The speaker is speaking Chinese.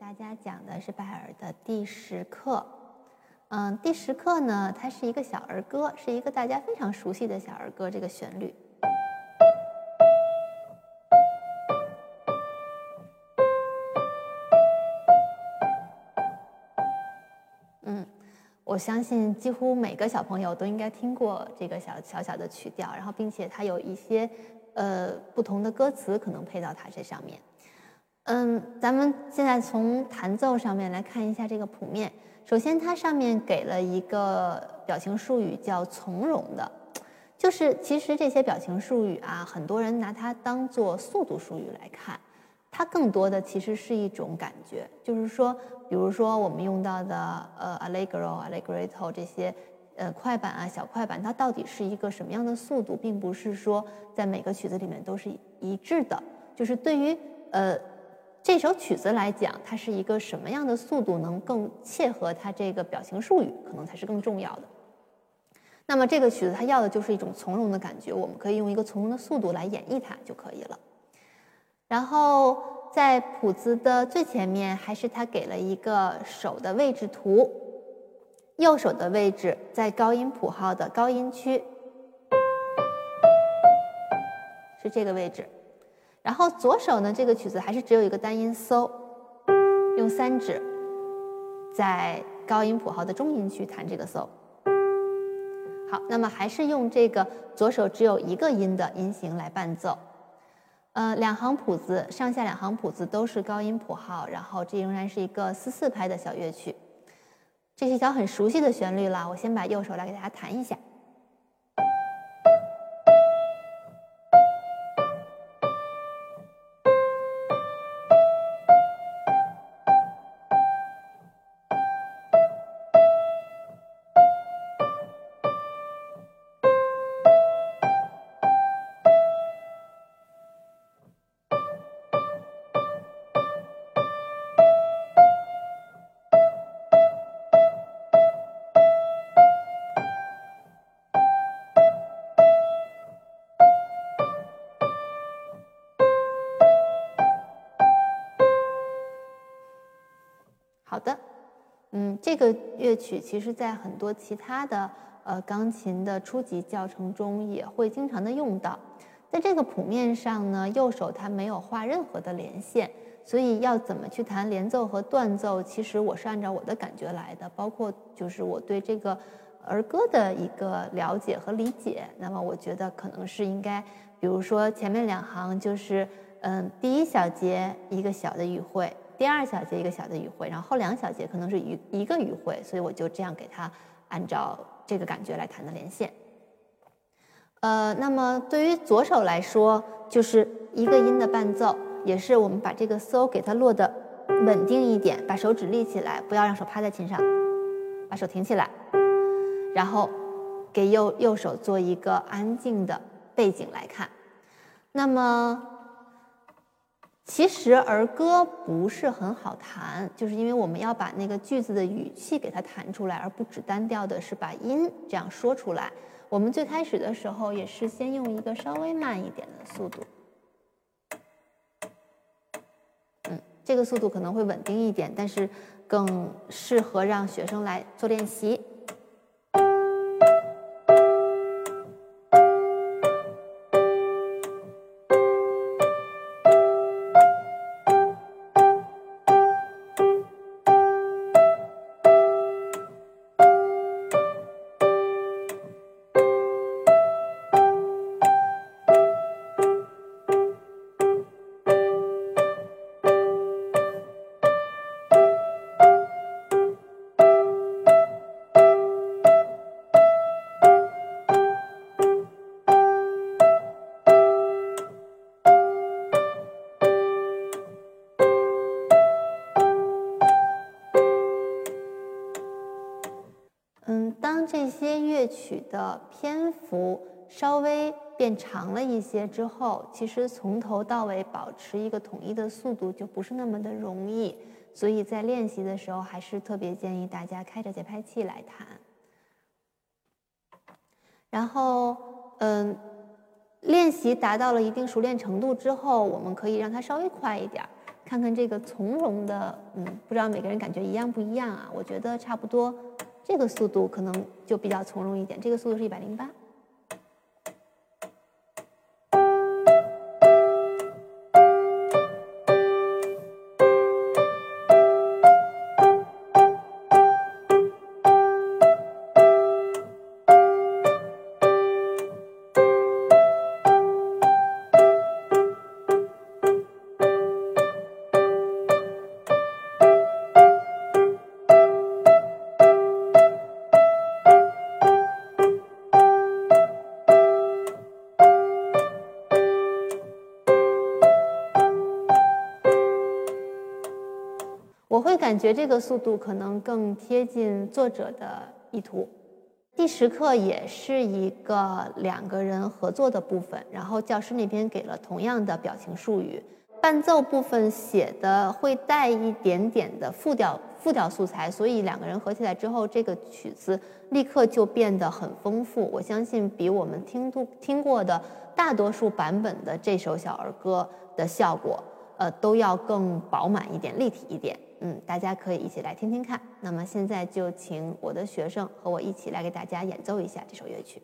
大家讲的是拜尔的第十课。嗯，第十课呢，它是一个小儿歌，是一个大家非常熟悉的小儿歌。这个旋律，嗯，我相信几乎每个小朋友都应该听过这个小小小的曲调，然后并且它有一些呃不同的歌词可能配到它这上面。嗯，咱们现在从弹奏上面来看一下这个谱面。首先，它上面给了一个表情术语，叫“从容的”，就是其实这些表情术语啊，很多人拿它当做速度术语来看，它更多的其实是一种感觉。就是说，比如说我们用到的呃，allegro、allegretto 这些呃快板啊、小快板，它到底是一个什么样的速度，并不是说在每个曲子里面都是一致的。就是对于呃。这首曲子来讲，它是一个什么样的速度能更切合它这个表情术语，可能才是更重要的。那么这个曲子它要的就是一种从容的感觉，我们可以用一个从容的速度来演绎它就可以了。然后在谱子的最前面，还是它给了一个手的位置图，右手的位置在高音谱号的高音区，是这个位置。然后左手呢，这个曲子还是只有一个单音 so，用三指在高音谱号的中音区弹这个 so。好，那么还是用这个左手只有一个音的音型来伴奏。呃，两行谱子上下两行谱子都是高音谱号，然后这仍然是一个四四拍的小乐曲。这是一条很熟悉的旋律了，我先把右手来给大家弹一下。嗯，这个乐曲其实在很多其他的呃钢琴的初级教程中也会经常的用到。在这个谱面上呢，右手它没有画任何的连线，所以要怎么去弹连奏和断奏，其实我是按照我的感觉来的，包括就是我对这个儿歌的一个了解和理解。那么我觉得可能是应该，比如说前面两行就是嗯第一小节一个小的语汇。第二小节一个小的语汇，然后后两小节可能是一一个语汇，所以我就这样给它按照这个感觉来弹的连线。呃，那么对于左手来说，就是一个音的伴奏，也是我们把这个 so 给它落的稳定一点，把手指立起来，不要让手趴在琴上，把手挺起来，然后给右右手做一个安静的背景来看。那么。其实儿歌不是很好弹，就是因为我们要把那个句子的语气给它弹出来，而不只单调的是把音这样说出来。我们最开始的时候也是先用一个稍微慢一点的速度，嗯，这个速度可能会稳定一点，但是更适合让学生来做练习。这些乐曲的篇幅稍微变长了一些之后，其实从头到尾保持一个统一的速度就不是那么的容易，所以在练习的时候还是特别建议大家开着节拍器来弹。然后，嗯，练习达到了一定熟练程度之后，我们可以让它稍微快一点，看看这个从容的，嗯，不知道每个人感觉一样不一样啊？我觉得差不多，这个速度可能就比较从容一点。这个速度是一百零八。我会感觉这个速度可能更贴近作者的意图。第十课也是一个两个人合作的部分，然后教师那边给了同样的表情术语。伴奏部分写的会带一点点的复调复调素材，所以两个人合起来之后，这个曲子立刻就变得很丰富。我相信比我们听都听过的大多数版本的这首小儿歌的效果，呃，都要更饱满一点、立体一点。嗯，大家可以一起来听听看。那么现在就请我的学生和我一起来给大家演奏一下这首乐曲。